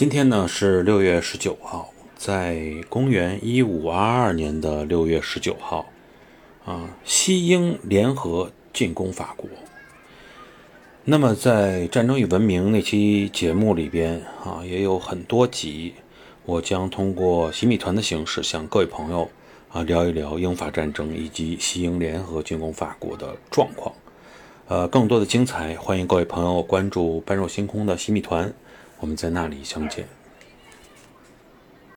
今天呢是六月十九号，在公元一五二二年的六月十九号，啊，西英联合进攻法国。那么在《战争与文明》那期节目里边啊，也有很多集，我将通过洗米团的形式向各位朋友啊聊一聊英法战争以及西英联合进攻法国的状况。呃，更多的精彩，欢迎各位朋友关注“般若星空”的洗米团。我们在那里相见。